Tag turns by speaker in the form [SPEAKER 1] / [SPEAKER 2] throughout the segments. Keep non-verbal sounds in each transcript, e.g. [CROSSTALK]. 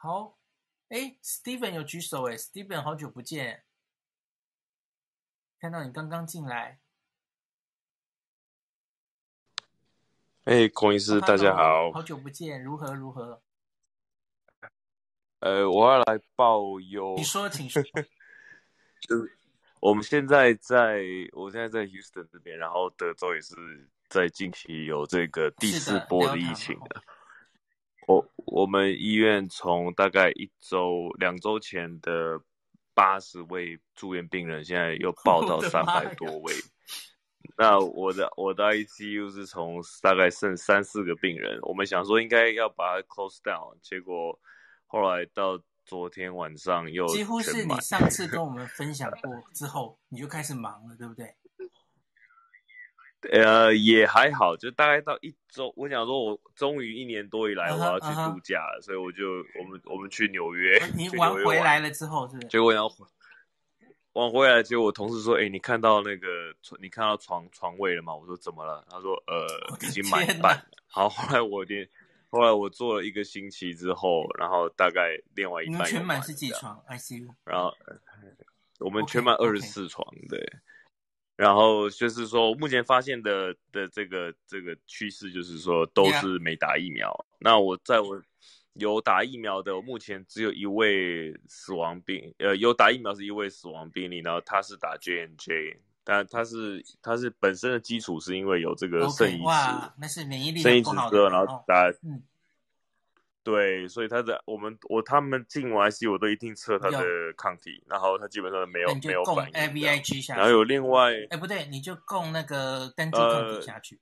[SPEAKER 1] 好，哎，Steven 有举手，哎，Steven 好久不见，看到你刚刚进来。
[SPEAKER 2] 哎，孔医师，大家好，
[SPEAKER 1] 好久不见，如何如何？
[SPEAKER 2] 呃，我要来报忧。
[SPEAKER 1] 你说，请说。[LAUGHS]
[SPEAKER 2] 就是我们现在在，我现在在 Houston 这边，然后德州也是在近期有这个第四波的疫情的。我我们医院从大概一周、两周前的八十位住院病人，现在又 [LAUGHS] 报到三百多位。那我的我的 ICU 是从大概剩三四个病人，我们想说应该要把它 close down，结果后来到昨天晚上又
[SPEAKER 1] 几乎是你上次跟我们分享过之后，你就开始忙了，对不对？
[SPEAKER 2] 呃，也还好，就大概到一周。我想说，我终于一年多以来我要去度假了，uh -huh, uh -huh. 所以我就我们我们去纽约。
[SPEAKER 1] 你玩回来了之后，是不是？
[SPEAKER 2] 结果要玩回来，结果我同事说：“哎、欸，你看到那个你看到床床位了吗？”我说：“怎么了？”他说：“呃，已经满半。”好，后来我连后来我做了一个星期之后，然后大概另外一半满。
[SPEAKER 1] 全满是几床 ICU？
[SPEAKER 2] 然后我们全满二十四床，对。然后就是说，目前发现的的这个这个趋势就是说，都是没打疫苗。Yeah. 那我在我有打疫苗的，我目前只有一位死亡病，呃，有打疫苗是一位死亡病例，然后他是打 J and J，但他是他是本身的基础是因为有这个肾移植，okay,
[SPEAKER 1] 那是免疫力
[SPEAKER 2] 肾移植之后，然后打。
[SPEAKER 1] 嗯
[SPEAKER 2] 对，所以他的我们我他们进完 ICU 我都一定测他的抗体，然后他基本上没有没有反应。
[SPEAKER 1] AVIG 下去，
[SPEAKER 2] 然后有另外，
[SPEAKER 1] 哎不对，你就供那个单株抗体下去。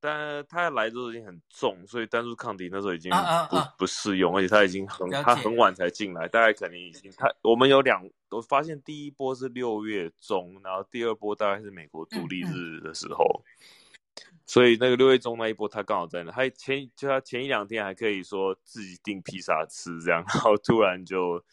[SPEAKER 1] 呃、
[SPEAKER 2] 但他来的时候已经很重，所以单株抗体那时候已经不啊啊啊不适用，而且他已经很他很晚才进来，大概可能已经他我们有两，我发现第一波是六月中，然后第二波大概是美国独立日的时候。嗯嗯所以那个六月中那一波，他刚好在那。他前就他前一两天还可以说自己订披萨吃这样，[LAUGHS] 然后突然就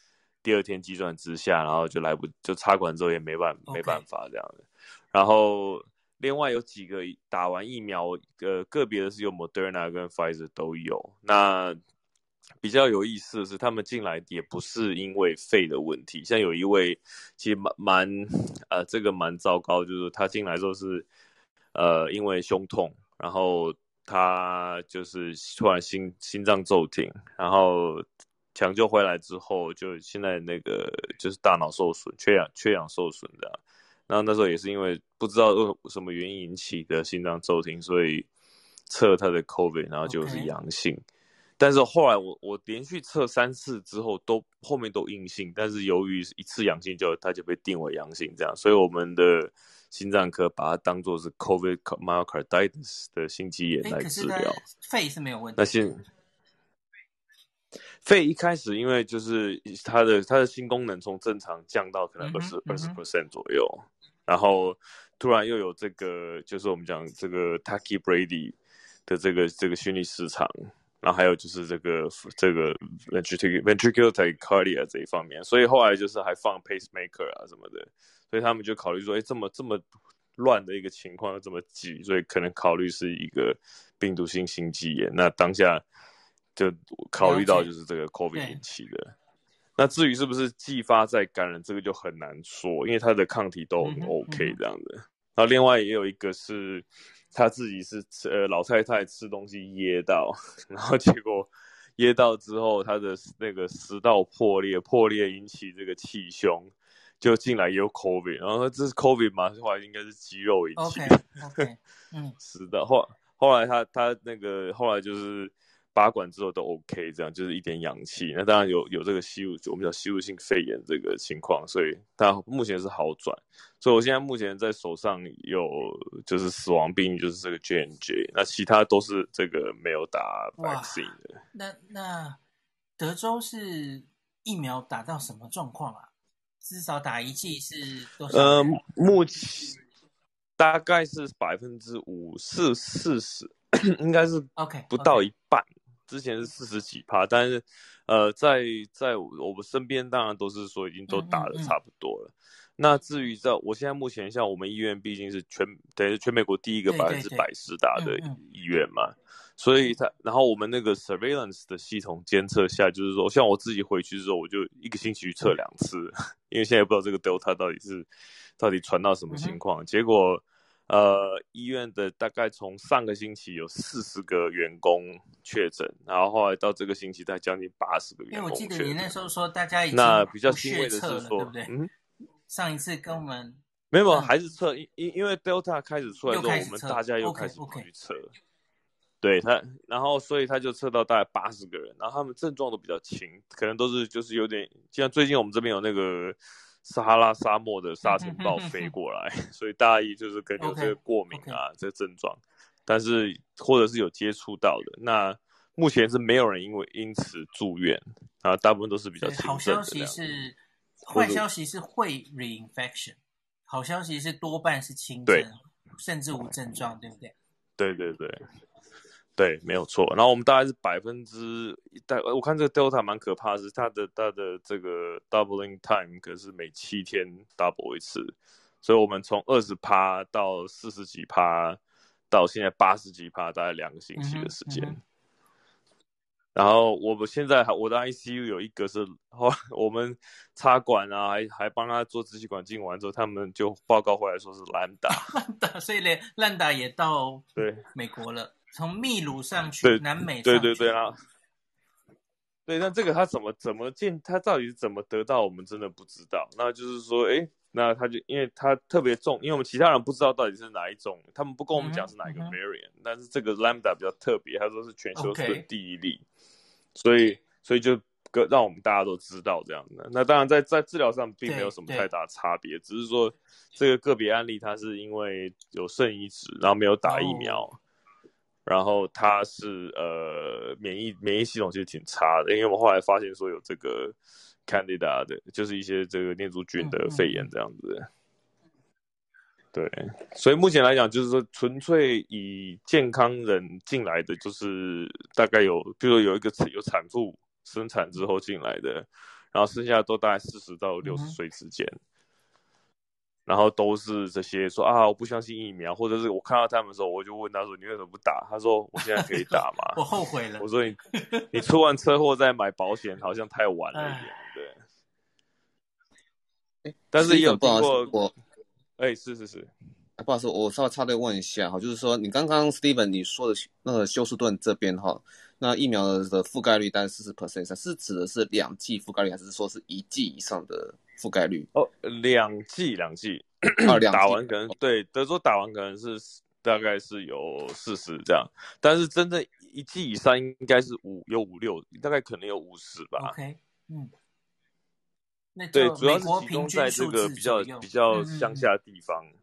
[SPEAKER 2] 第二天急转直下，然后就来不就插管之后也没办没办法这样的。然后另外有几个打完疫苗，呃个别的是有 Moderna 跟 Pfizer 都有。那比较有意思的是，他们进来也不是因为肺的问题，像有一位其实蛮蛮呃这个蛮糟糕，就是他进来之后是。呃，因为胸痛，然后他就是突然心心脏骤停，然后抢救回来之后，就现在那个就是大脑受损，缺氧缺氧受损的。然后那时候也是因为不知道什么原因引起的心脏骤停，所以测他的 COVID，然后就是阳性。Okay. 但是后来我我连续测三次之后，都后面都阴性，但是由于一次阳性就它就被定为阳性，这样，所以我们的。心脏科把它当做是 COVID myocarditis 的心肌炎来治疗，
[SPEAKER 1] 肺是没有问题。
[SPEAKER 2] 那心肺一开始因为就是它的它的心功能从正常降到可能二十二十 percent 左右，然后突然又有这个就是我们讲这个 Tachybrady 的这个这个心律失常，然后还有就是这个这个 ventricular ventricular tachycardia 这一方面，所以后来就是还放 pacemaker 啊什么的。所以他们就考虑说，哎，这么这么乱的一个情况，又这么急，所以可能考虑是一个病毒性心肌炎。那当下就考虑到就是这个 COVID 引起的。那至于是不是继发再感染，这个就很难说，因为它的抗体都很 OK 这样的。然后另外也有一个是他自己是吃呃老太太吃东西噎到，然后结果噎到之后，他的那个食道破裂，破裂引起这个气胸。就进来也有 COVID，然后这是 COVID 嘛？后来应该是肌肉引起的。
[SPEAKER 1] OK，, okay. 嗯，[LAUGHS]
[SPEAKER 2] 食道。后后来他他那个后来就是拔管之后都 OK，这样就是一点氧气。那当然有有这个吸入，我们叫吸入性肺炎这个情况，所以他目前是好转。所以我现在目前在手上有就是死亡病，就是这个 J N J，那其他都是这个没有打 vaccine 的。
[SPEAKER 1] 那那德州是疫苗打到什么状况啊？至少打一剂是多少？呃，
[SPEAKER 2] 目前大概是百分之五四四十，应该是 OK 不到一半。Okay, okay. 之前是四十几趴，但是呃，在在我们身边当然都是说已经都打的差不多了。嗯嗯嗯，那至于在我现在目前像我们医院毕竟是全等于全美国第一个百分之百实打的医院嘛。所以它，然后我们那个 surveillance 的系统监测下，就是说，像我自己回去之后，我就一个星期去测两次，[LAUGHS] 因为现在也不知道这个 Delta 到底是到底传到什么情况。结果，呃，医院的大概从上个星期有四十个员工确诊，然后后来到这个星期才将近八十个员工
[SPEAKER 1] 我记得你那时候说大家已经
[SPEAKER 2] 那比较欣慰的是说，
[SPEAKER 1] 对不对？嗯，上一次跟我们
[SPEAKER 2] 没有，还是测，因因因为 Delta 开始出来之后，我们大家又开始跑去测。对他，然后所以他就测到大概八十个人，然后他们症状都比较轻，可能都是就是有点像最近我们这边有那个撒哈拉沙漠的沙尘暴飞过来，所以大意就是可能有这个过敏啊.这个症状，但是或者是有接触到的，那目前是没有人因为因此住院，啊，大部分都是比较轻症。好消息
[SPEAKER 1] 是，坏消息是会 reinfection，好消息是多半是轻症，甚至无症状，对不对？
[SPEAKER 2] 对对对。对，没有错。然后我们大概是百分之大，我看这个 Delta 蛮可怕的，是它的它的这个 doubling time 可是每七天 double 一次，所以我们从二十趴到四十几趴，到现在八十几趴，大概两个星期的时间。嗯嗯、然后我们现在我的 ICU 有一个是，我们插管啊，还还帮他做支气管镜完之后，他们就报告回来说是
[SPEAKER 1] Lambda，Lambda，[LAUGHS] 所以连 Lambda 也到对美国了。从秘鲁上去，
[SPEAKER 2] 对
[SPEAKER 1] 南美
[SPEAKER 2] 对对对啊，对，那这个他怎么怎么进，他到底是怎么得到，我们真的不知道。那就是说，哎，那他就因为他特别重，因为我们其他人不知道到底是哪一种，他们不跟我们讲是哪一个 variant，嗯嗯。但是这个 lambda 比较特别，他说是全休斯顿第一例.所以所以就让让我们大家都知道这样的。那当然在在治疗上并没有什么太大差别，只是说这个个别案例他是因为有肾移植，然后没有打疫苗。Oh. 然后他是呃免疫免疫系统其实挺差的，因为我们后来发现说有这个 Candida 的，就是一些这个念珠菌的肺炎这样子。嗯嗯。对，所以目前来讲，就是说纯粹以健康人进来的，就是大概有，比如说有一个有产妇生产之后进来的，然后剩下都大概四十到六十岁之间。嗯然后都是这些说啊，我不相信疫苗，或者是我看到他们的时候，我就问他说：“你为什么不打？”他说：“我现在可以打吗？[LAUGHS] ”
[SPEAKER 1] 我后悔了。
[SPEAKER 2] 我说：“你你出完车祸再买保险，好像太晚了一点。”对。但是也有听过我，哎，是是是，
[SPEAKER 3] 不好意思，我稍微插队问一下哈，就是说你刚刚 Steven 你说的那个休斯顿这边哈，那疫苗的覆盖率大概四十 percent，是指的是两剂覆盖率，还是说是一剂以上的？覆盖率
[SPEAKER 2] 哦，两季两剂，啊，打完可能对德州打完可能是大概是有四十这样，但是真正一季以上应该是五有五六，大概可能有五十吧。
[SPEAKER 1] OK，嗯，那
[SPEAKER 2] 对，主要是集中在这个比较比较乡下的地方。嗯嗯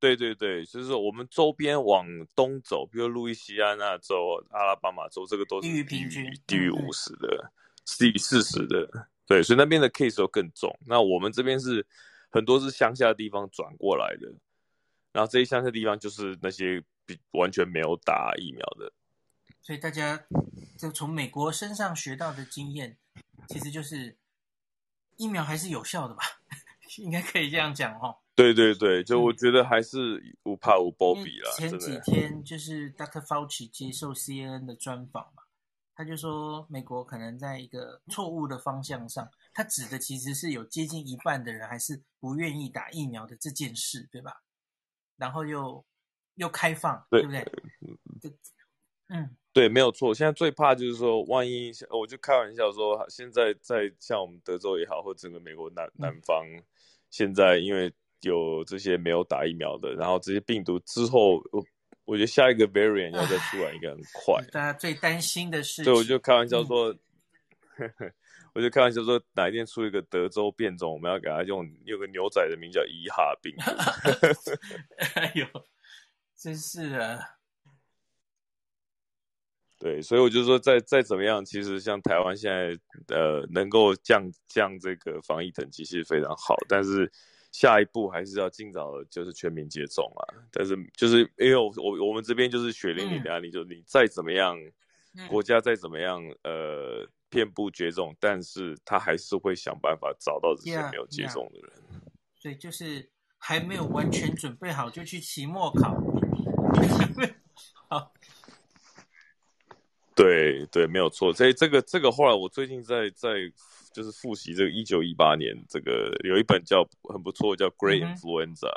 [SPEAKER 2] 对对对，就是我们周边往东走，比如路易斯安那州、阿拉巴马州，这个都是低于平均低于五十的，低于四十的。对，所以那边的 case 都更重。那我们这边是很多是乡下的地方转过来的，然后这些乡下地方就是那些比完全没有打疫苗的。
[SPEAKER 1] 所以大家就从美国身上学到的经验，其实就是疫苗还是有效的吧？[LAUGHS] 应该可以这样讲哦。
[SPEAKER 2] 对对对，就我觉得还是无怕无波比啦。
[SPEAKER 1] 前几天就是 Dr. Fauci 接受 CNN 的专访嘛。他就说，美国可能在一个错误的方向上，他指的其实是有接近一半的人还是不愿意打疫苗的这件事，对吧？然后又又开放，对，对不对？嗯，
[SPEAKER 2] 对，没有错。现在最怕就是说，万一我就开玩笑说，现在在像我们德州也好，或整个美国南南方，嗯，现在因为有这些没有打疫苗的，然后这些病毒之后。我觉得下一个 variant 要再出来应该很快。
[SPEAKER 1] 大家最担心的是，
[SPEAKER 2] 对，我就开玩笑说，嗯、[LAUGHS] 我就开玩笑说，哪一天出一个德州变种，我们要给它用有个牛仔的名叫伊哈病。[LAUGHS]
[SPEAKER 1] 哎呦，真是的。
[SPEAKER 2] 对，所以我就说再，再再怎么样，其实像台湾现在呃，能够降降这个防疫等级其实非常好，但是。下一步还是要尽早，就是全民接种啊。但是就是因为我我我们这边就是血淋淋的案例，就是你再怎么样，国家再怎么样，呃，遍布绝种，但是他还是会想办法找到这些没有接种的人。
[SPEAKER 1] 所以就是还没有完全准备好就去期末考。[LAUGHS] 好，
[SPEAKER 2] 对对，没有错。所以这个这个后来我最近在在就是复习这个一九一八年这个有一本叫很不错叫《Great Influenza》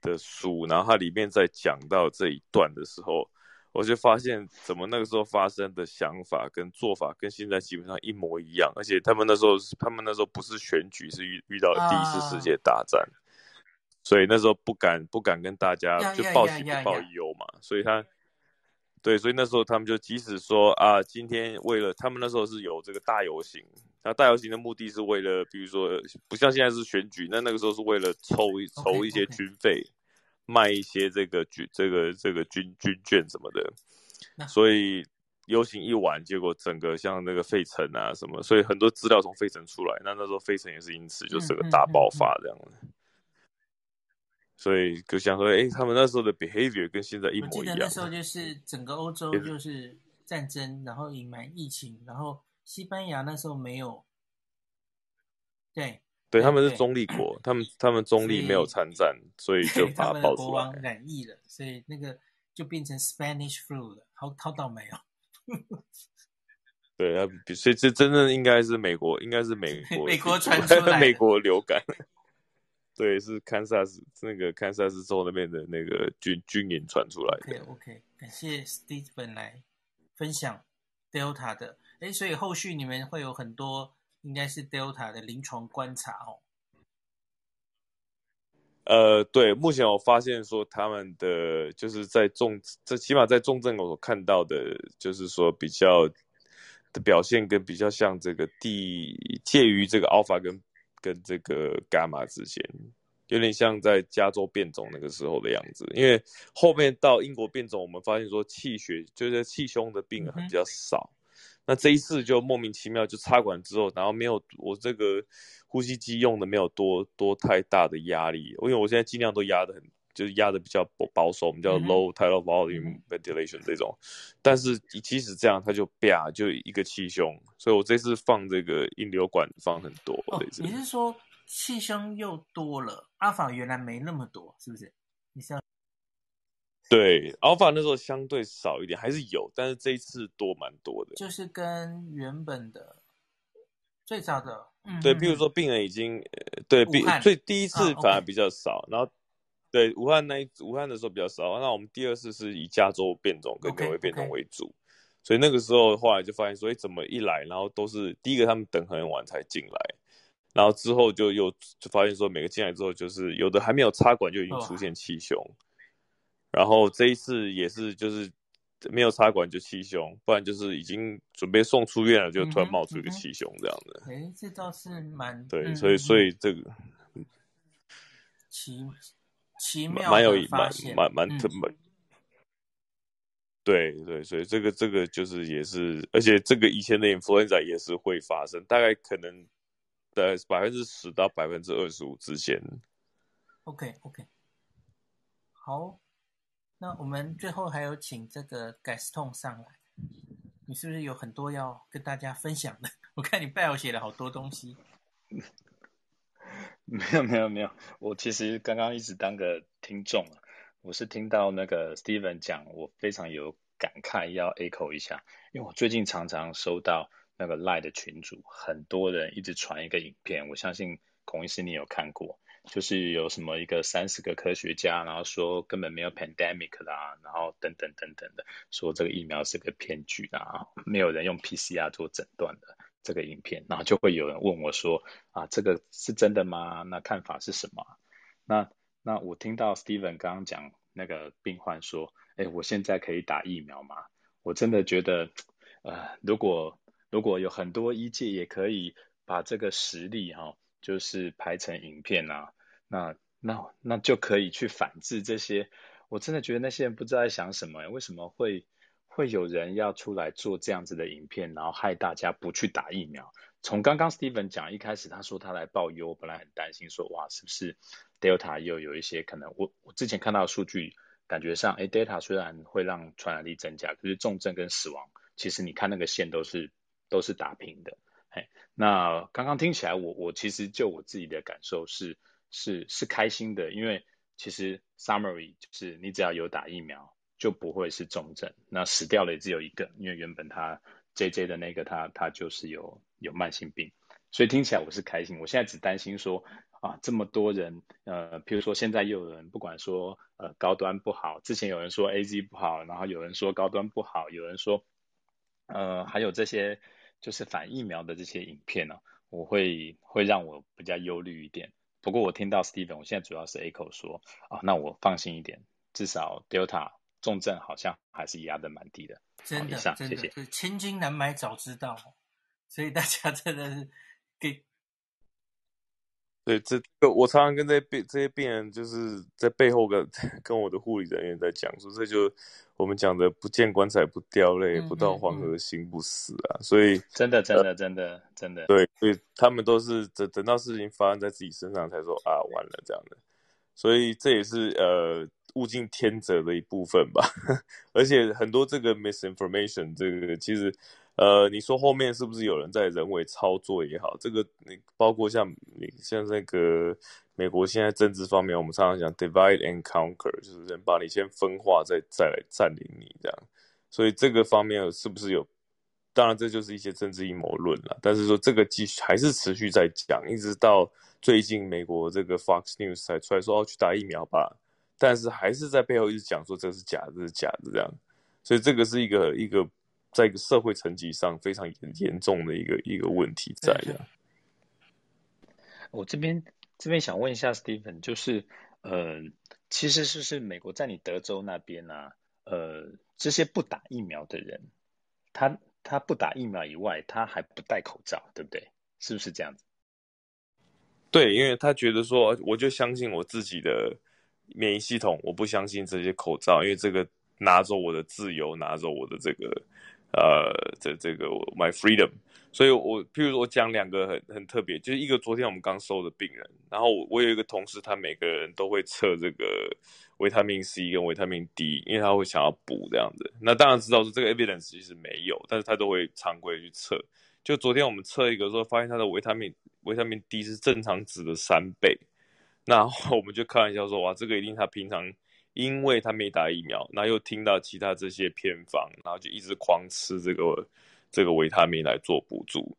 [SPEAKER 2] 的书，嗯、然后它里面在讲到这一段的时候，我就发现怎么那个时候发生的想法跟做法跟现在基本上一模一样，而且他们那时候他们那时候不是选举，是遇遇到了第一次世界大战，啊、所以那时候不敢不敢跟大家就报喜不报忧嘛，所以他。对，所以那时候他们就即使说啊，今天为了他们那时候是有这个大游行，那大游行的目的是为了，比如说不像现在是选举，那那个时候是为了筹一筹一些军费，okay, okay. 卖一些这个军这个这个军军券什么的，所以游行一完，结果整个像那个费城啊什么，所以很多资料从费城出来，那那时候费城也是因此就是个大爆发这样的。嗯嗯嗯嗯所以就想说，哎、欸，他们那时候的 behavior 跟现在一模一样。我记得
[SPEAKER 1] 那时候就是整个欧洲就是战争，然后隐瞒疫情，然后西班牙那时候没有。对，
[SPEAKER 2] 对，他们是中立国，他们他们中立没有参战，所以，就把它爆出来。国王
[SPEAKER 1] 染疫了，所以那个就变成 Spanish flu 了，好好倒霉哦。[LAUGHS]
[SPEAKER 2] 对啊，所以这真的应该是美国，应该是美国 [LAUGHS]
[SPEAKER 1] 美国传出来 [LAUGHS]
[SPEAKER 2] 美国流感。对，是堪萨斯那个堪萨斯州那边的那个军军营传出来的。
[SPEAKER 1] OK OK，感谢 Steven 来分享 Delta 的。哎，所以后续你们会有很多应该是 Delta 的临床观察哦。
[SPEAKER 2] 呃，对，目前我发现说他们的就是在重，这起码在重症我所看到的，就是说比较的表现跟比较像这个第介于这个 Alpha 跟。跟这个伽马之间，有点像在加州变种那个时候的样子。因为后面到英国变种，我们发现说气血就是气胸的病人比较少。嗯、那这一次就莫名其妙就插管之后，然后没有我这个呼吸机用的没有多多太大的压力，因为我现在尽量都压的很。就是压的比较保守，我们叫 low tidal volume ventilation 这种，但是即使这样，它就啪就一个气胸，所以我这次放这个引流管放很多。
[SPEAKER 1] 哦，你是说气胸又多了？Alpha 原来没那么多，是不是？你是要
[SPEAKER 2] 对 Alpha 那时候相对少一点，还是有，但是这一次多蛮多的。
[SPEAKER 1] 就是跟原本的最早的，嗯，
[SPEAKER 2] 对，比如说病人已经对病最第一次反而比较少，啊 okay、然后。对，武汉那一武汉的时候比较少，那我们第二次是以加州变种跟纽约变种为主，okay, okay. 所以那个时候后来就发现说，哎，怎么一来，然后都是第一个他们等很晚才进来，然后之后就又就发现说，每个进来之后就是有的还没有插管就已经出现气胸，oh. 然后这一次也是就是没有插管就气胸，不然就是已经准备送出院了，就突然冒出一个气胸这样子。
[SPEAKER 1] 哎，这倒是蛮
[SPEAKER 2] 对，所以所以这个
[SPEAKER 1] 奇。奇妙蛮有蛮
[SPEAKER 2] 蛮蛮特蛮，对对，所以这个这个就是也是，而且这个以前的 influenza 也是会发生，大概可能在百分之十到百分之二十五之间。
[SPEAKER 1] OK OK，好，那我们最后还有请这个 Gaston 上来，你是不是有很多要跟大家分享的？我看你 bio 写了好多东西。[LAUGHS]
[SPEAKER 4] 没有没有没有，我其实刚刚一直当个听众，我是听到那个 Steven 讲，我非常有感慨，要 echo 一下，因为我最近常常收到那个 Lie 的群组，很多人一直传一个影片，我相信孔医师你有看过，就是有什么一个三十个科学家，然后说根本没有 pandemic 啦，然后等等等等的，说这个疫苗是个骗局啊，没有人用 PCR 做诊断的。这个影片，然后就会有人问我说：“啊，这个是真的吗？那看法是什么？”那那我听到 Steven 刚刚讲那个病患说：“哎，我现在可以打疫苗吗？”我真的觉得，呃，如果如果有很多医界也可以把这个实例哈、就是拍成影片啊，那那那就可以去反制这些。我真的觉得那些人不知道在想什么，为什么会？会有人要出来做这样子的影片，然后害大家不去打疫苗。从刚刚 Steven 讲一开始，他说他来报忧，我本来很担心说，哇，是不是 Delta 又有一些可能？我我之前看到数据，感觉上，哎，Delta 虽然会让传染力增加，可是重症跟死亡，其实你看那个线都是都是打平的。嘿，那刚刚听起来，我我其实就我自己的感受是是是开心的，因为其实 summary 就是你只要有打疫苗。就不会是重症。那死掉了也只有一个，因为原本他 JJ 的那个他他就是有有慢性病，所以听起来我是开心。我现在只担心说啊，这么多人，呃，譬如说现在又有人不管说呃高端不好，之前有人说 AZ 不好，然后有人说高端不好，有人说呃还有这些就是反疫苗的这些影片呢、我会会让我比较忧虑一点。不过我听到 Steven，我现在主要是 Echo 说啊，那我放心一点，至少 Delta 重症好像还是压得蛮低的。
[SPEAKER 1] 真的，真的，谢谢。千金难买早知道，所以大家真的是给。
[SPEAKER 2] 对，这个我常常跟这些病这些病人，就是在背后跟 [LAUGHS] 跟我的护理人员在讲说，这就我们讲的不见棺材不掉泪，嗯、不到黄河心不死啊。所以
[SPEAKER 4] 真的，真的，真的，真的，
[SPEAKER 2] 对，所以他们都是等等到事情发生在自己身上才说啊，完了这样的。所以这也是呃物竞天择的一部分吧。[LAUGHS] 而且很多这个 misinformation，这个其实。呃，你说后面是不是有人在人为操作也好？这个你包括像你像那个美国现在政治方面，我们常常讲 divide and conquer，就是人把你先分化，再再来占领你这样。所以这个方面是不是有？当然这就是一些政治阴谋论了。但是说这个继续还是持续在讲，一直到最近美国这个 Fox News 才出来说要去打疫苗吧，但是还是在背后一直讲说这是假的，这是假的这样。所以这个是一个一个。在一个社会层级上非常严严重的一个一个问题在的。
[SPEAKER 4] 我这边这边想问一下 Stephen，就是呃，其实是是美国在你德州那边呢、啊，呃，这些不打疫苗的人，他他不打疫苗以外，他还不戴口罩，对不对？是不是这样子？
[SPEAKER 2] 对，因为他觉得说，我就相信我自己的免疫系统，我不相信这些口罩，因为这个拿走我的自由，拿走我的这个。呃，这这个 my freedom，所以我譬如说我讲两个很很特别，就是一个昨天我们刚收的病人，然后我，有一个同事，他每个人都会测这个维他命 C 跟维他命 D，因为他会想要补这样子。那当然知道说这个 evidence 其实没有，但是他都会常规去测。就昨天我们测一个时候，发现他的维他命维他命 D 是正常值的三倍，那我们就开玩笑说，哇，这个一定他平常。因为他没打疫苗，那又听到其他这些偏方，然后就一直狂吃这个这个维他命来做补助。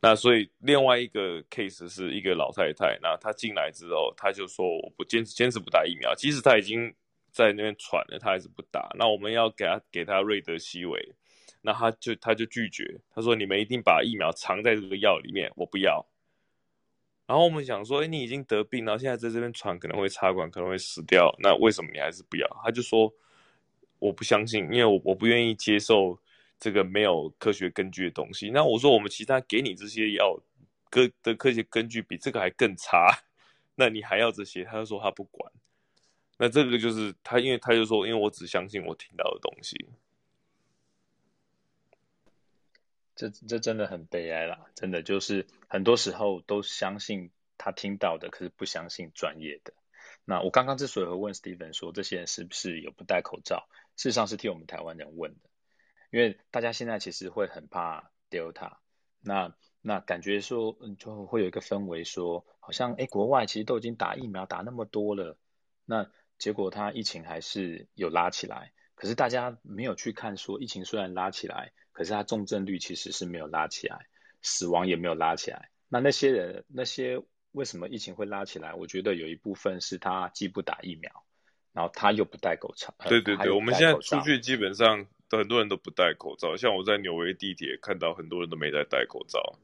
[SPEAKER 2] 那所以另外一个 case 是一个老太太，那她进来之后，她就说我不坚持坚持不打疫苗，即使她已经在那边喘了，她还是不打。那我们要给她给她瑞德西韦，那她就她就拒绝，她说你们一定把疫苗藏在这个药里面，我不要。然后我们想说，哎，你已经得病，然后现在在这边传，可能会插管，可能会死掉。那为什么你还是不要？他就说，我不相信，因为我我不愿意接受这个没有科学根据的东西。那我说，我们其他给你这些药，科的科学根据比这个还更差，那你还要这些？他就说他不管。那这个就是他，因为他就说，因为我只相信我听到的东西。
[SPEAKER 4] 这这真的很悲哀啦，真的就是很多时候都相信他听到的，可是不相信专业的。那我刚刚之所以会问 Steven 说，这些人是不是有不戴口罩，事实上是替我们台湾人问的，因为大家现在其实会很怕 Delta，那那感觉说就会有一个氛围说，好像诶国外其实都已经打疫苗打那么多了，那结果他疫情还是有拉起来，可是大家没有去看说疫情虽然拉起来。可是它重症率其实是没有拉起来，死亡也没有拉起来。那那些人，那些为什么疫情会拉起来？我觉得有一部分是他既不打疫苗，然后他又不戴口罩。
[SPEAKER 2] 对对对，我们现在出去基本上很多人都不戴口罩。像我在纽约地铁看到很多人都没在戴口罩。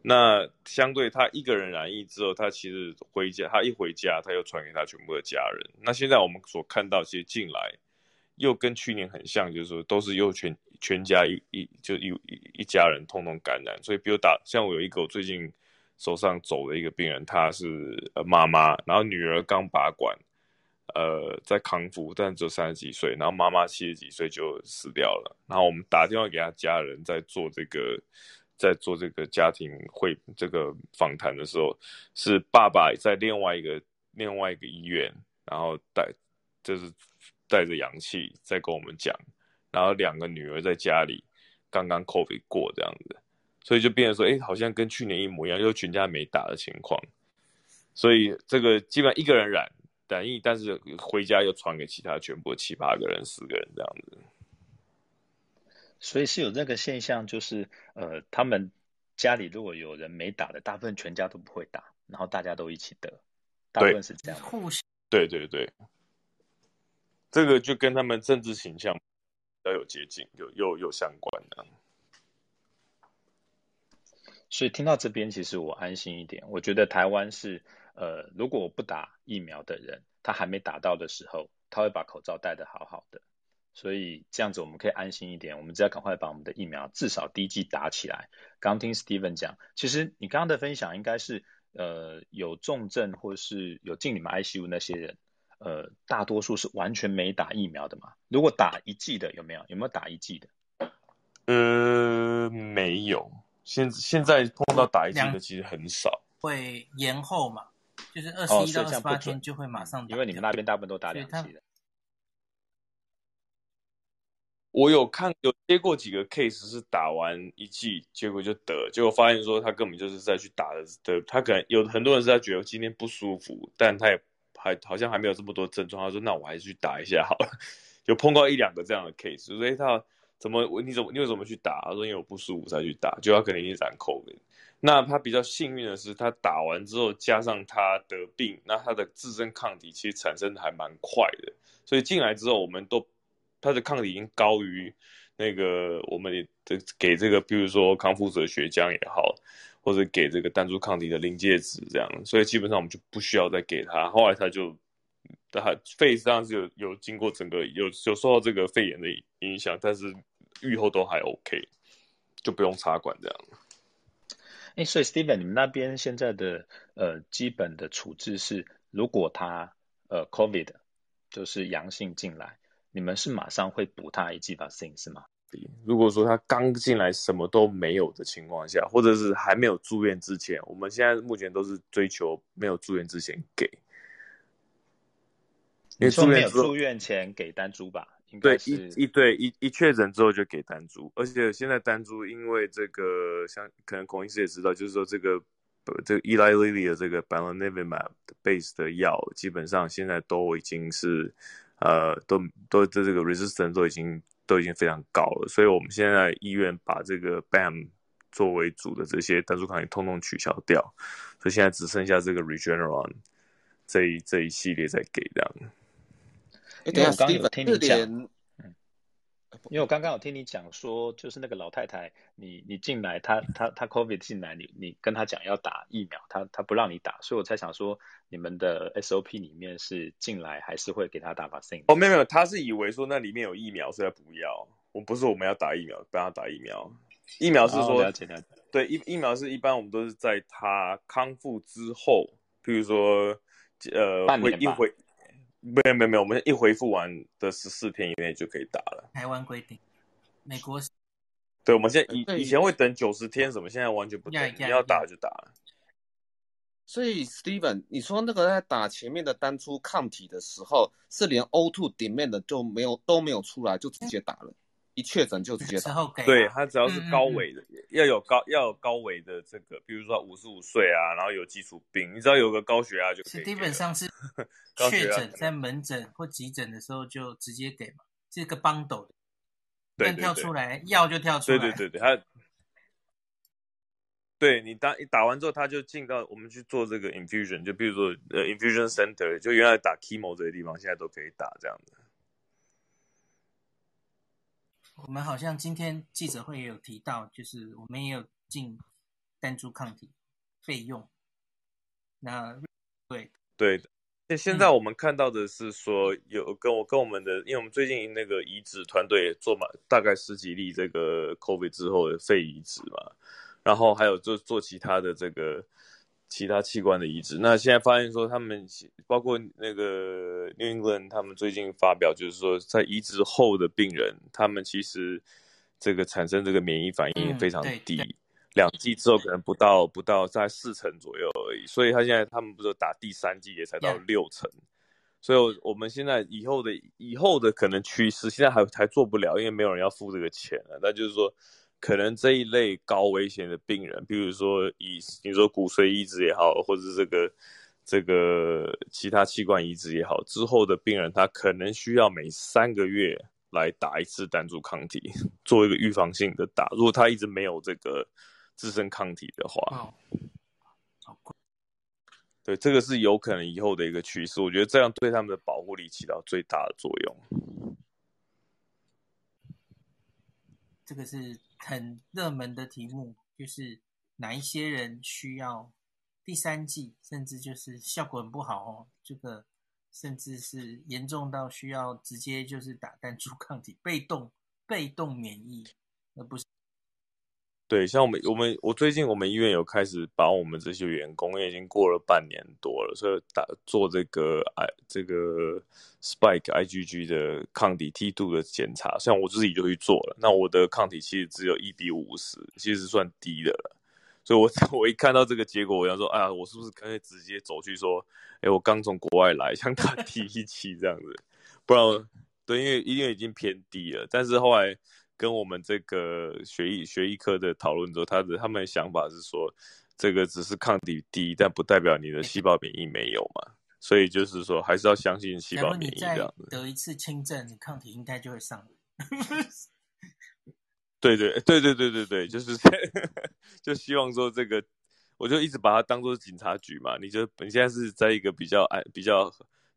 [SPEAKER 2] 那相对他一个人染疫之后，他其实回家，他一回家他又传给他全部的家人。那现在我们所看到，其实进来又跟去年很像，就是说都是又全。全家一一就一一一家人通通感染，所以比如打像我有一个我最近手上走的一个病人，他是妈妈，然后女儿刚拔管，呃在康复，但只有三十几岁，然后妈妈七十几岁就死掉了。然后我们打电话给他家人，在做这个在做这个家庭会这个访谈的时候，是爸爸在另外一个另外一个医院，然后带就是带着阳气在跟我们讲。然后两个女儿在家里刚刚 COVID 过这样子，所以就变成说，哎，好像跟去年一模一样，又全家没打的情况。所以这个基本上一个人染，染疫，但是回家又传给其他全部七八个人、十个人这样子。
[SPEAKER 4] 所以是有这个现象，就是呃，他们家里如果有人没打的，大部分全家都不会打，然后大家都一起得，大部分是这样。互相。
[SPEAKER 2] 对对对，这个就跟他们政治形象比较有接近，有又又相关的。
[SPEAKER 4] 所以听到这边，其实我安心一点。我觉得台湾是呃，如果我不打疫苗的人，他还没打到的时候，他会把口罩戴得好好的。所以这样子我们可以安心一点，我们只要赶快把我们的疫苗至少第一剂打起来。刚听 Steven 讲，其实你刚刚的分享应该是，呃，有重症或是有进你们 ICU 那些人，呃，大多数是完全没打疫苗的嘛？如果打一剂的有没有？有没有打一剂的？
[SPEAKER 2] 呃，没有。现现在碰到打一剂的其实很少，
[SPEAKER 1] 会延后嘛？就是二十一到二十八天就会马上打，
[SPEAKER 4] 因为你们那边大部分都打两剂的。
[SPEAKER 2] 我有看有接过几个 case 是打完一剂，结果就得，结果发现说他根本就是在去打的的，他可能有很多人是在觉得今天不舒服，但他也还好像还没有这么多症状，他说那我还是去打一下好了，[LAUGHS] 就碰到一两个这样的 case，所以他怎么你怎么你为什么去打？他说因为我不舒服才去打，就他可能已经染 COVID。那他比较幸运的是，他打完之后加上他得病，那他的自身抗体其实产生的还蛮快的，所以进来之后我们都。他的抗体已经高于那个我们的给这个，比如说康复者血浆也好，或者给这个单株抗体的临界值这样，所以基本上我们就不需要再给他。后来他就他肺上是有有经过整个有有受到这个肺炎的影响，但是预后都还 OK，就不用插管这样。
[SPEAKER 4] 哎，所以 Steven，你们那边现在的呃基本的处置是，如果他呃 COVID 就是阳性进来。你们是马上会补他一剂 vaccine 是吗？
[SPEAKER 2] 如果说他刚进来什么都没有的情况下，或者是还没有住院之前，我们现在目前都是追求没有住院之前给。
[SPEAKER 4] 你说没有住院前给单株吧？
[SPEAKER 2] 对，一一对一一确诊之后就给单株，而且现在单株因为这个，像可能孔医师也知道，就是说这个这个 Eli Lilly 的这个 Bamlanivimab base 的药，基本上现在都已经是。呃，都都的这个 resistance 都已经都已经非常高了，所以我们现在医院把这个 BAM 作为主的这些单株抗体通通取消掉，所以现在只剩下这个 Regeneron 这一这一系列在给这样。
[SPEAKER 4] 哎，等下，我刚刚有听你讲。因为我刚刚有听你讲说，就是那个老太太，你你进来，她她她 COVID 进来，你你跟她讲要打疫苗，她她不让你打，所以我才想说，你们的 SOP 里面是进来还是会给她打 vaccine？
[SPEAKER 2] 哦，没有没有，她是以为说那里面有疫苗，所以他不要。我不是我们要打疫苗，不让他打疫苗。疫苗是说，哦、对疫疫苗是一般我们都是在她康复之后，譬如说呃，会一回。没有没有没有，我们一回复完的十四天以内就可以打了。
[SPEAKER 1] 台湾规定，美国是。
[SPEAKER 2] 对，我们现在以以前会等九十天什么，现在完全不等，你要打就打了。
[SPEAKER 3] 所以，Steven，你说那个在打前面的单株抗体的时候，是连 O2 demand 的就没有都没有出来，就直接打了。一确诊就直接打，
[SPEAKER 2] 对，他只要是高危的，嗯嗯要有高要有高危的这个，比如说五十五岁啊，然后有基础病，你只要有个高血压就可以。
[SPEAKER 1] 基本上是确诊在门诊或急诊的时候就直接给嘛，这个 bundle 的，但跳出来药就跳出来。
[SPEAKER 2] 对对对对，他，对你打一打完之后，他就进到我们去做这个 infusion，就比如说呃 infusion center，就原来打 chemo 这些地方，现在都可以打这样的。
[SPEAKER 1] 我们好像今天记者会也有提到，就是我们也有进单株抗体费用。那对
[SPEAKER 2] 对的，现现在我们看到的是说，有跟我跟我们的，因为我们最近那个移植团队做满，大概十几例这个 COVID 之后的肺移植嘛，然后还有做做其他的这个。其他器官的移植，那现在发现说，他们包括那个 New England，他们最近发表就是说，在移植后的病人，他们其实这个产生这个免疫反应非常低，嗯、两剂之后可能不到不到在四成左右而已。所以他现在他们不是打第三剂也才到六成，所以我们现在以后的以后的可能趋势，现在还还做不了，因为没有人要付这个钱了。那就是说。可能这一类高危险的病人，比如说以你说骨髓移植也好，或者是这个这个其他器官移植也好，之后的病人他可能需要每三个月来打一次单株抗体，做一个预防性的打。如果他一直没有这个自身抗体的话，对，这个是有可能以后的一个趋势。我觉得这样对他们的保护力起到最大的作用。
[SPEAKER 1] 这个是很热门的题目，就是哪一些人需要。第三季，甚至就是效果很不好哦，这个甚至是严重到需要直接就是打单株 [LAUGHS] 抗体，被动被动免疫，而不是。
[SPEAKER 2] 对，像我们我们我最近我们医院有开始把我们这些员工，因为已经过了半年多了，所以打做这个 I 这个 Spike IgG 的抗体梯度的检查，像我自己就去做了，那我的抗体其实只有一比五十，其实算低的了。所以我，[LAUGHS] 我一看到这个结果，我想说，哎呀，我是不是可以直接走去说，哎，我刚从国外来，想打 [LAUGHS] 第一剂这样子，不然，对，因为因为已经偏低了。但是后来跟我们这个学医学医科的讨论之后，他的他们的想法是说，这个只是抗体低，但不代表你的细胞免疫没有嘛。所以就是说，还是要相信细胞免疫这样子。
[SPEAKER 1] 得一次轻症，你抗体应该就会上。[LAUGHS]
[SPEAKER 2] 对对对对对对对，就是 [LAUGHS] 就希望说这个，我就一直把它当做警察局嘛。你就你现在是在一个比较安、比较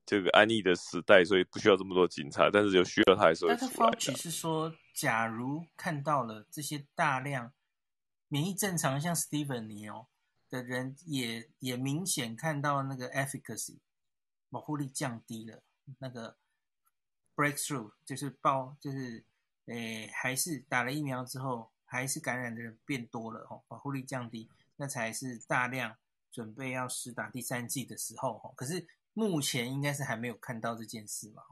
[SPEAKER 2] 这个安逸的时代，所以不需要这么多警察，但是有需要他还是会出来。
[SPEAKER 1] 但是 Fauci 是说，假如看到了这些大量免疫正常，像 Steven 你哦的人也，也也明显看到那个 efficacy 保护力降低了，那个 breakthrough 就是爆就是。诶，还是打了疫苗之后，还是感染的人变多了哦，保护力降低，那才是大量准备要施打第三剂的时候哦。可是目前应该是还没有看到这件事嘛？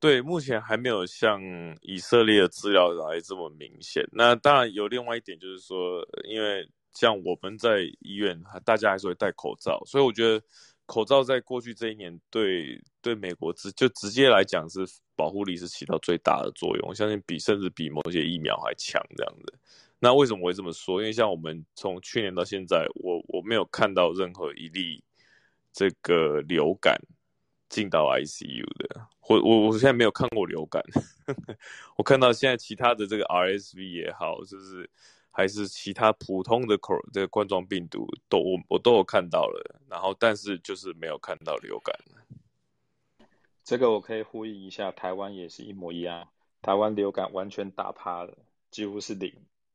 [SPEAKER 2] 对，目前还没有像以色列的资料来这么明显。那当然有另外一点，就是说，因为像我们在医院，大家还是会戴口罩，所以我觉得。口罩在过去这一年对对美国直就直接来讲是保护力是起到最大的作用，我相信比甚至比某些疫苗还强这样子。那为什么我会这么说？因为像我们从去年到现在，我我没有看到任何一例这个流感进到 ICU 的，我我我现在没有看过流感，[LAUGHS] 我看到现在其他的这个 RSV 也好，就是。还是其他普通的口这个冠状病毒都我我都有看到了，然后但是就是没有看到流感。
[SPEAKER 4] 这个我可以呼应一下，台湾也是一模一样，台湾流感完全打趴了，几乎是零，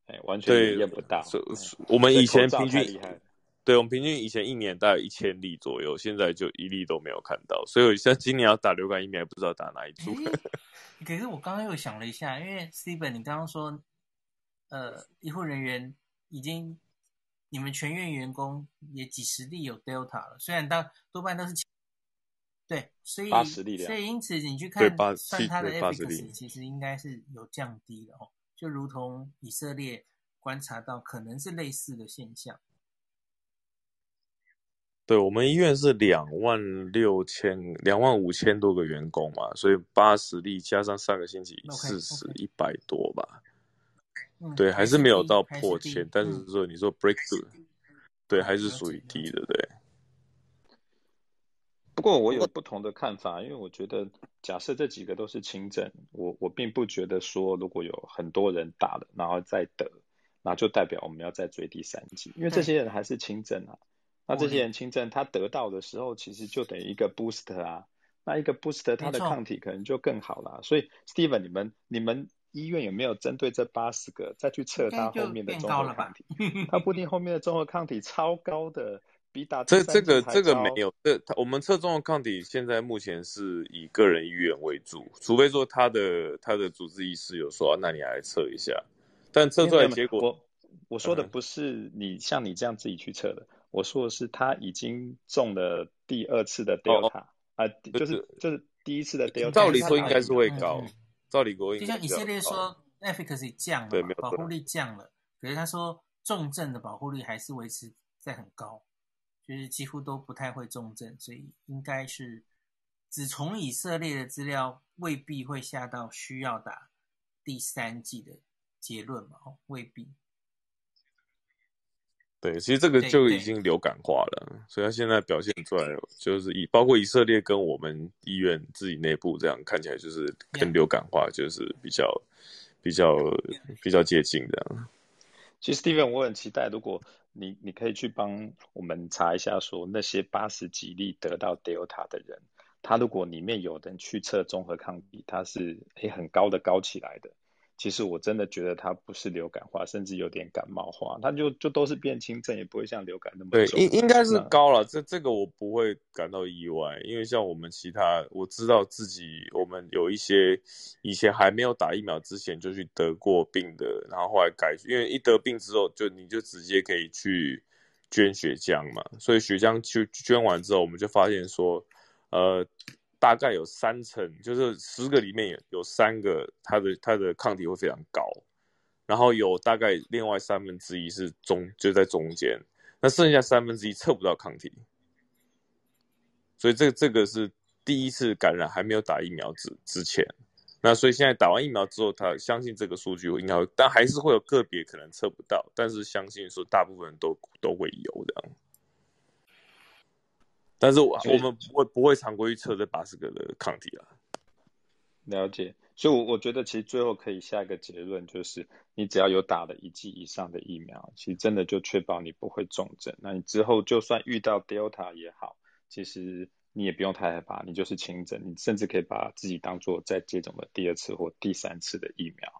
[SPEAKER 4] 哎，完全验不到。
[SPEAKER 2] 我们以前平均，对，我们平均以前一年大概一千例左右，现在就一例都没有看到，所以我现在今年要打流感疫苗，也不知道打哪一组。[LAUGHS]
[SPEAKER 1] 可是我刚刚又想了一下，因为 Steven 你刚刚说。呃，医护人员已经，你们全院员工也几十例有 Delta 了，虽然大多半都是，对，所以所以因此你去看算它的 efficacy，其实应该是有降低的哦，就如同以色列观察到可能是类似的现象。
[SPEAKER 2] 对，我们医院是两万六千两万五千多个员工嘛，所以八十例加上上个星期四十一百多吧。对，还是没有到破千，但是说你说 breakthrough，对，还是属于低的，对。
[SPEAKER 4] 不过我有不同的看法，因为我觉得，假设这几个都是轻症，我我并不觉得说，如果有很多人打了，然后再得，那就代表我们要再追第三剂，因为这些人还是轻症啊。那这些人轻症，他得到的时候，其实就等于一个 booster 啊，那一个 booster，他的抗体可能就更好了。所以，Steven，你们你们。医院有没有针对这八十个再去测他后面的综合抗体？[LAUGHS] 他不一定后面的综合抗体超高的，比打这
[SPEAKER 2] 这个这个没有。这我们侧重的抗体现在目前是以个人意愿为主，除非说他的他的主治医师有说，那你来测一下。但测出来结果，
[SPEAKER 4] 我我说的不是你像你这样自己去测的，我说的是他已经中了第二次的 Delta 啊，就是就是第一次的 Delta，
[SPEAKER 2] 照理说应该是会高。照理国
[SPEAKER 1] 就像以色列说，efficacy 降了，保护力降了，可是他说重症的保护力还是维持在很高，就是几乎都不太会重症，所以应该是只从以色列的资料未必会下到需要打第三剂的结论嘛？哦，未必。
[SPEAKER 2] 对，其实这个就已经流感化了，所以他现在表现出来就是以包括以色列跟我们医院自己内部这样看起来，就是跟流感化就是比较比较比较接近这样。
[SPEAKER 4] 其实 Steven，我很期待，如果你你可以去帮我们查一下，说那些八十几例得到 Delta 的人，他如果里面有人去测综合抗体，他是诶很高的高起来的。其实我真的觉得它不是流感化，甚至有点感冒化，它就就都是变轻症，也不会像流感那么重。
[SPEAKER 2] 对，应应该是高了，这这个我不会感到意外，因为像我们其他，我知道自己我们有一些以前还没有打疫苗之前就去得过病的，然后后来改，因为一得病之后就你就直接可以去捐血浆嘛，所以血浆去捐完之后，我们就发现说，呃。大概有三成，就是十个里面有有三个，它的它的抗体会非常高，然后有大概另外三分之一是中就在中间，那剩下三分之一测不到抗体，所以这这个是第一次感染还没有打疫苗之之前，那所以现在打完疫苗之后，他相信这个数据应该会，但还是会有个别可能测不到，但是相信说大部分人都都会有这样。但是我我们不会不会常规测这八十个的抗体啊。
[SPEAKER 4] 了解，所以，我我觉得其实最后可以下一个结论，就是你只要有打了一剂以上的疫苗，其实真的就确保你不会重症。那你之后就算遇到 Delta 也好，其实你也不用太害怕，你就是轻症，你甚至可以把自己当做在接种的第二次或第三次的疫苗。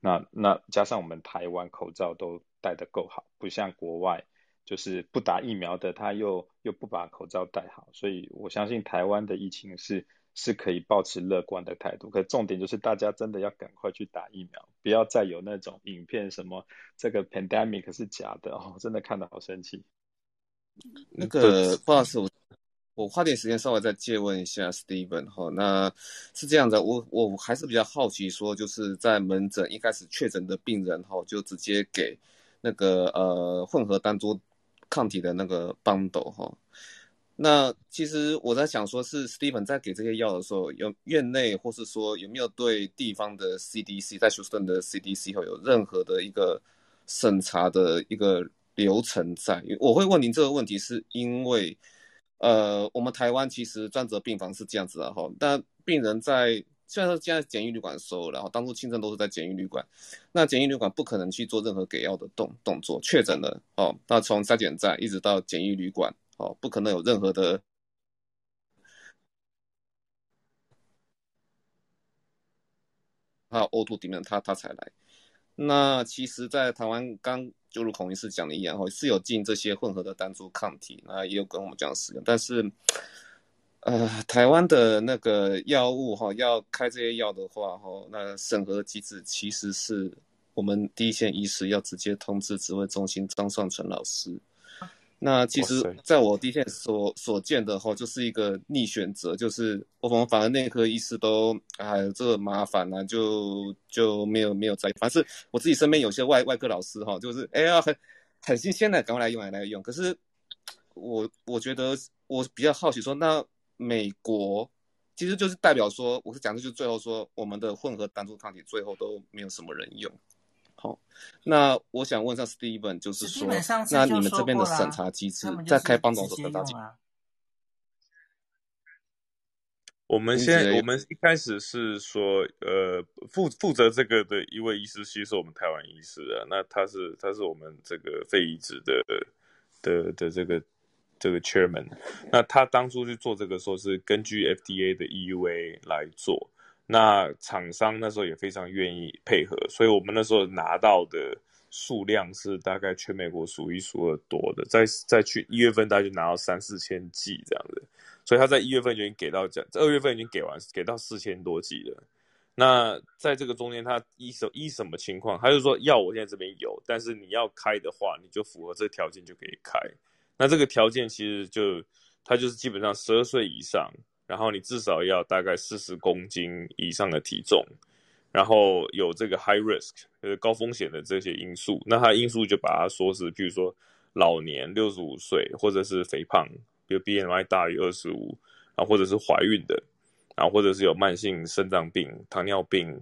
[SPEAKER 4] 那那加上我们台湾口罩都戴得够好，不像国外。就是不打疫苗的，他又又不把口罩戴好，所以我相信台湾的疫情是是可以保持乐观的态度。可重点就是大家真的要赶快去打疫苗，不要再有那种影片什么这个 pandemic 是假的哦，真的看得好生气。[LAUGHS]
[SPEAKER 3] 那个不好意思，我我花点时间稍微再借问一下 Steven 哈，那是这样的，我我还是比较好奇，说就是在门诊一开始确诊的病人哈，就直接给那个呃混合单株。抗体的那个 bundle 哈，那其实我在想说，是 Stephen 在给这些药的时候，有院内或是说有没有对地方的 CDC 在休斯顿的 CDC 会有任何的一个审查的一个流程在？我会问您这个问题，是因为呃，我们台湾其实专责病房是这样子的哈，但病人在。虽然说现在检疫旅馆收，然后当初轻症都是在检疫旅馆，那检疫旅馆不可能去做任何给药的动动作。确诊了哦，那从筛检站一直到检疫旅馆哦，不可能有任何的，还有呕吐底面他他才来。那其实，在台湾刚就如孔医师讲的一样，哦，是有进这些混合的单株抗体，那也有跟我们这样使用，但是。呃，台湾的那个药物哈，要开这些药的话哈，那审核机制其实是我们第一线医师要直接通知指挥中心张尚存老师。那其实在我第一线所所见的话，就是一个逆选择，就是我们反而内科医师都哎这个麻烦啊，就就没有没有在。反正我自己身边有些外外科老师哈，就是哎呀很很新鲜的，赶快来用来来用。可是我我觉得我比较好奇说那。美国其实就是代表说，我是讲的就是最后说，我们的混合单株抗体最后都没有什么人用。好，那我想问一下 Steven，就是说，那你们这边的审查机制在开帮总的时候得到几？
[SPEAKER 2] 我们现在我们一开始是说，呃，负负责这个的一位医师，其实是我们台湾医师啊，那他是他是我们这个肺移植的的的这个。这个 chairman，那他当初去做这个时候是根据 FDA 的 EUA 来做，那厂商那时候也非常愿意配合，所以我们那时候拿到的数量是大概全美国数一数二多的，在在去一月份大概就拿到三四千剂这样子，所以他在一月份就已经给到这样，二月份已经给完，给到四千多剂了。那在这个中间，他依什依什么情况？他就说药我现在这边有，但是你要开的话，你就符合这条件就可以开。那这个条件其实就，它就是基本上十二岁以上，然后你至少要大概四十公斤以上的体重，然后有这个 high risk，就是高风险的这些因素。那它因素就把它说是，比如说老年六十五岁，或者是肥胖，比如 BMI 大于二十五，啊，或者是怀孕的，啊，或者是有慢性肾脏病、糖尿病，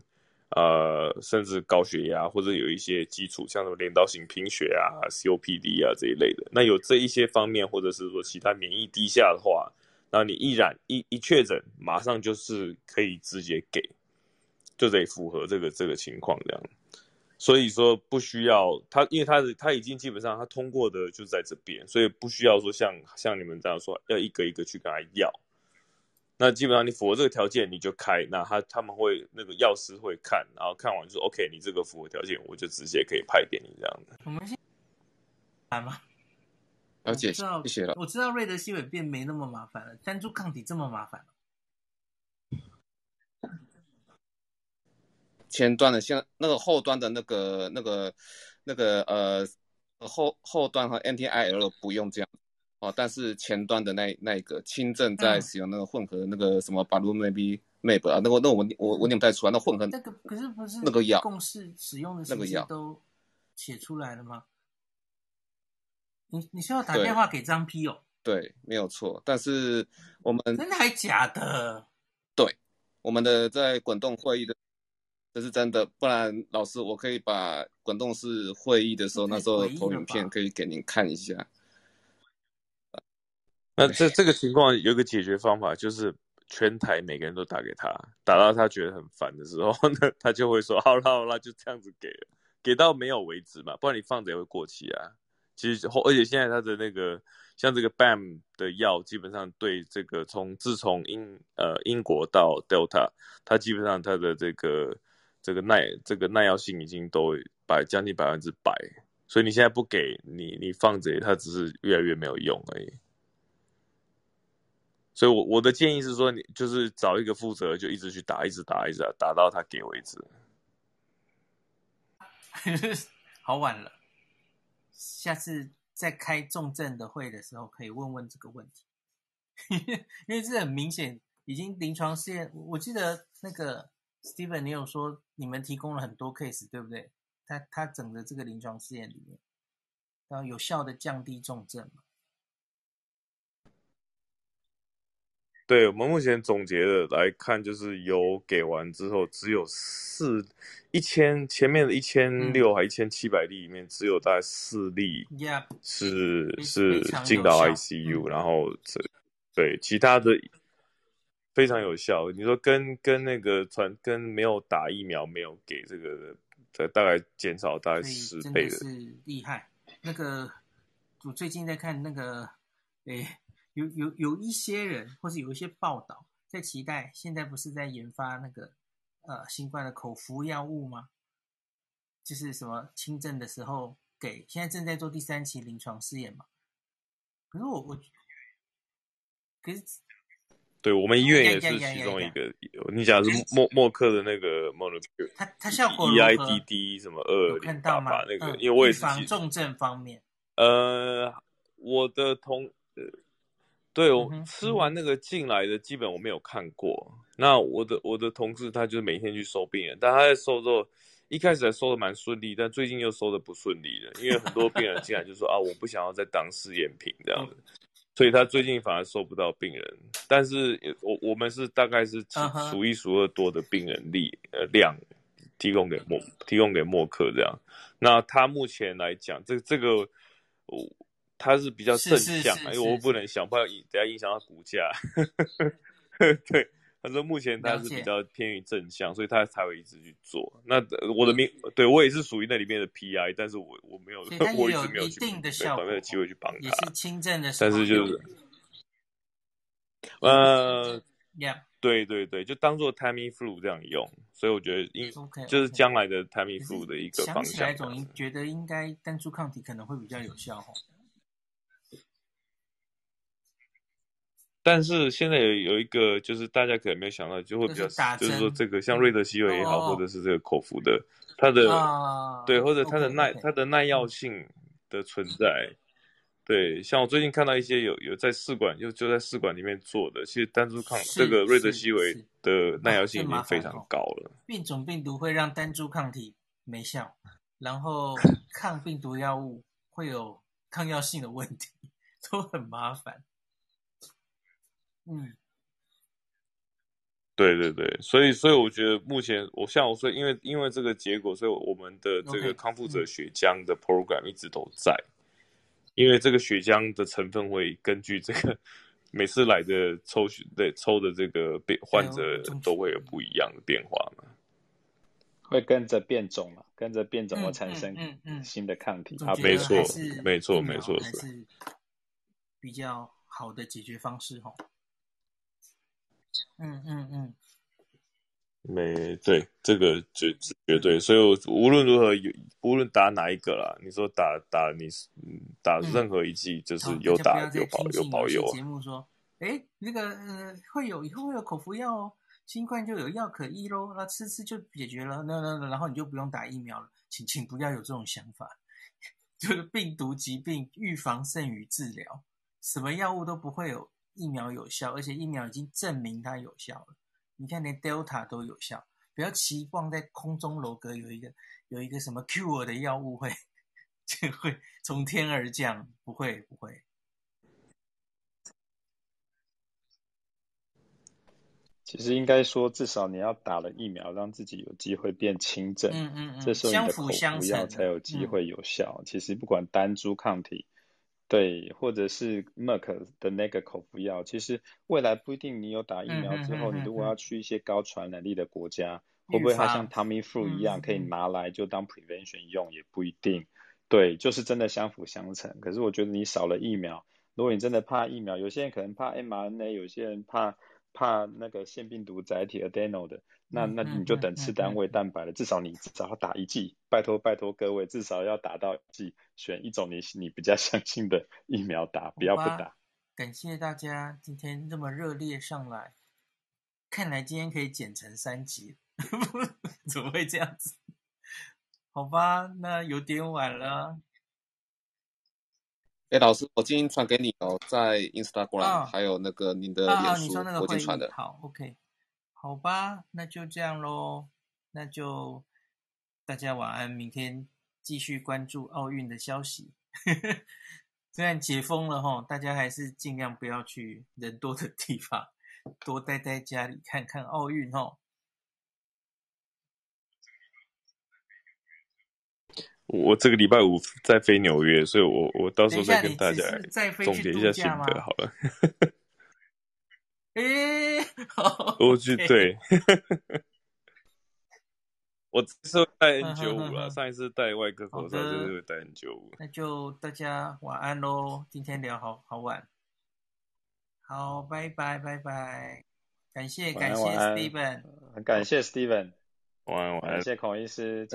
[SPEAKER 2] 呃，甚至高血压或者有一些基础，像什么镰刀型贫血啊、COPD 啊这一类的。那有这一些方面，或者是说其他免疫低下的话，那你一染一一确诊，马上就是可以直接给，就得符合这个这个情况这样。所以说不需要他，因为他的他已经基本上他通过的就在这边，所以不需要说像像你们这样说要一个一个去跟他要。那基本上你符合这个条件你就开，那他他们会那个药师会看，然后看完就说 OK，你这个符合条件，我就直接可以派给你这样的。
[SPEAKER 1] 我们先来吗？
[SPEAKER 3] 了解，谢谢了。
[SPEAKER 1] 我知道瑞德西韦变没那么麻烦了，单株抗体这么麻烦。
[SPEAKER 3] 前端的，像那个后端的那个、那个、那个呃后后端和 NTIL 不用这样哦，但是前端的那那个轻症在使用那个混合那个什么 b a l u m a b e Map 啊，那个那我我我念不太出来，那混合
[SPEAKER 1] 那个可是不是
[SPEAKER 3] 那个药
[SPEAKER 1] 共识使用的那个药都写出来了吗？你你需要打电话给张批哦？
[SPEAKER 3] 对，没有错，但是我们
[SPEAKER 1] 真的还假的？
[SPEAKER 3] 对，我们的在滚动会议的。这是真的，不然老师，我可以把滚动式会议的时候那时候投影片可以给您看一下。
[SPEAKER 2] 那这这个情况有个解决方法，就是全台每个人都打给他，打到他觉得很烦的时候，那他就会说好了好了，就这样子给，给到没有为止嘛，不然你放着也会过期啊。其实而且现在他的那个像这个 BAM 的药，基本上对这个从自从英呃英国到 Delta，它基本上它的这个。这个耐这个耐药性已经都百将近百分之百，所以你现在不给你你放着，它只是越来越没有用而已。所以我，我的建议是说，你就是找一个负责，就一直去打，一直打，一直打，打到他给为止。[LAUGHS]
[SPEAKER 1] 好晚了，下次在开重症的会的时候，可以问问这个问题，[LAUGHS] 因为这很明显已经临床试验，我记得那个。Steven，你有说你们提供了很多 case，对不对？他他整个这个临床试验里面，然后有效的降低重症嘛？
[SPEAKER 2] 对，我们目前总结的来看，就是有给完之后，只有四一千前面的一千六还一千七百例里面，只有大概四例是、嗯、是进到 ICU，、嗯、然后这对其他的。非常有效，你说跟跟那个传跟没有打疫苗没有给这个的大概减少大概十倍的，
[SPEAKER 1] 是厉害。那个我最近在看那个，诶，有有有一些人或是有一些报道在期待，现在不是在研发那个呃新冠的口服药物吗？就是什么轻症的时候给，现在正在做第三期临床试验嘛。可是我我，可是。
[SPEAKER 2] 对，我们医院也是其中一个。你讲的是默默克的那个 Molnupiravir，
[SPEAKER 1] 它它效果
[SPEAKER 2] EIDD 什么二零八八那个，因为我也是
[SPEAKER 1] 防重症方面。
[SPEAKER 2] 呃，我的同呃，对我吃完那个进来的，基本我没有看过。那我的我的同事他就是每天去收病人，但他在收之后，一开始还收的蛮顺利，但最近又收的不顺利了，因为很多病人进来就说 [LAUGHS] 啊，我不想要再当试验品这样子。所以他最近反而收不到病人，但是我我们是大概是数一数二多的病人力呃量提供给默提供给默克这样，那他目前来讲，这这个我他是比较正向，因为我不能想办法等下影响到股价，[LAUGHS] 对。他说目前它是比较偏于正向，所以他才会一直去做。那我的名，对我也是属于那里面的 PI，但是我我没有，我一直没有去，没有机会去帮他。
[SPEAKER 1] 也是轻症的，
[SPEAKER 2] 但是就是，呃，Yeah. 对对对，就当做 Tamiflu 这样用。所以我觉得应就是将来的 Tamiflu 的一个方向。想起来
[SPEAKER 1] 总觉得应该单株抗体可能会比较有效哈。
[SPEAKER 2] 但是现在有有一个，就是大家可能没有想到，就会比较，就是说这个像瑞德西韦也好，或者是这个口服的，它的对，或者它的耐它的耐药性的存在，对，像我最近看到一些有有在试管就就在试管里面做的，其实单株抗这个瑞德西韦的耐药性已经非常高了。
[SPEAKER 1] 变种病毒会让单株抗体没效，然后 [LAUGHS] 抗病毒药物会有抗药性的问题，[LAUGHS] 都很麻烦。嗯，
[SPEAKER 2] 对对对，所以所以我觉得目前我像我说，因为因为这个结果，所以我们的这个康复者血浆的 program 一直都在，因为这个血浆的成分会根据这个每次来的抽血对抽的这个变患者都会有不一样的变化嘛，
[SPEAKER 4] 会跟着变种嘛，跟着变种而产生新的抗体啊，
[SPEAKER 2] 没错没错没错
[SPEAKER 1] 是。比较好的解决方式哈。嗯嗯嗯，
[SPEAKER 2] 没对，这个绝绝对，所以我无论如何有，无论打哪一个啦，你说打打你打任何一剂，就是有打有保有保佑。
[SPEAKER 1] 节目说，哎，那个呃会有以后会有口服药哦，新冠就有药可医喽，那吃吃就解决了，那那然后你就不用打疫苗了，请请不要有这种想法，[LAUGHS] 就是病毒疾病预防胜于治疗，什么药物都不会有。疫苗有效，而且疫苗已经证明它有效了。你看，连 Delta 都有效，不要期望在空中楼阁有一个有一个什么 cure 的药物会 [LAUGHS] 就会从天而降，不会不会。
[SPEAKER 4] 其实应该说，至少你要打了疫苗，让自己有机会变轻症。
[SPEAKER 1] 嗯嗯嗯，
[SPEAKER 4] 这时候你的口服药才有机会有效。嗯、其实不管单株抗体。对，或者是 Merck 的那个口服药，其实未来不一定你有打疫苗之后，你如果要去一些高传染力的国家，会不会它像 Tamiflu 一样可以拿来就当 prevention 用，也不一定。对，就是真的相辅相成。可是我觉得你少了疫苗，如果你真的怕疫苗，有些人可能怕 mRNA，有些人怕。怕那个腺病毒载体 adeno 的，那那你就等次单位蛋白了。至少你至少要打一剂，拜托拜托各位，至少要打到一剂，选一种你你比较相信的疫苗打，不要不打。
[SPEAKER 1] 感谢大家今天这么热烈上来，看来今天可以剪成三集，[LAUGHS] 怎么会这样子？[LAUGHS] 好吧，那有点晚了。
[SPEAKER 3] 哎，老师，我今天传给你哦，在 Instagram、哦、还有那个您的脸书，
[SPEAKER 1] 哦、你说那个
[SPEAKER 3] 我已经传的。
[SPEAKER 1] 好，OK，好吧，那就这样喽，那就大家晚安，明天继续关注奥运的消息。[LAUGHS] 虽然解封了哈，大家还是尽量不要去人多的地方，多待在家里看看奥运哈。
[SPEAKER 2] 我这个礼拜五在飞纽约，所以我我到时候再跟大家总结一下心得好了。[LAUGHS]
[SPEAKER 1] 哎，
[SPEAKER 2] 我去对，[LAUGHS] 我这次戴 N 九五了，上一次戴外科口罩就是戴 N 九五。
[SPEAKER 1] 那就大家晚安喽，今天聊好好晚，好，拜拜拜拜，感谢感谢 Steven，
[SPEAKER 4] 很感谢 Steven，
[SPEAKER 2] 晚安晚安，
[SPEAKER 4] 感谢孔医师。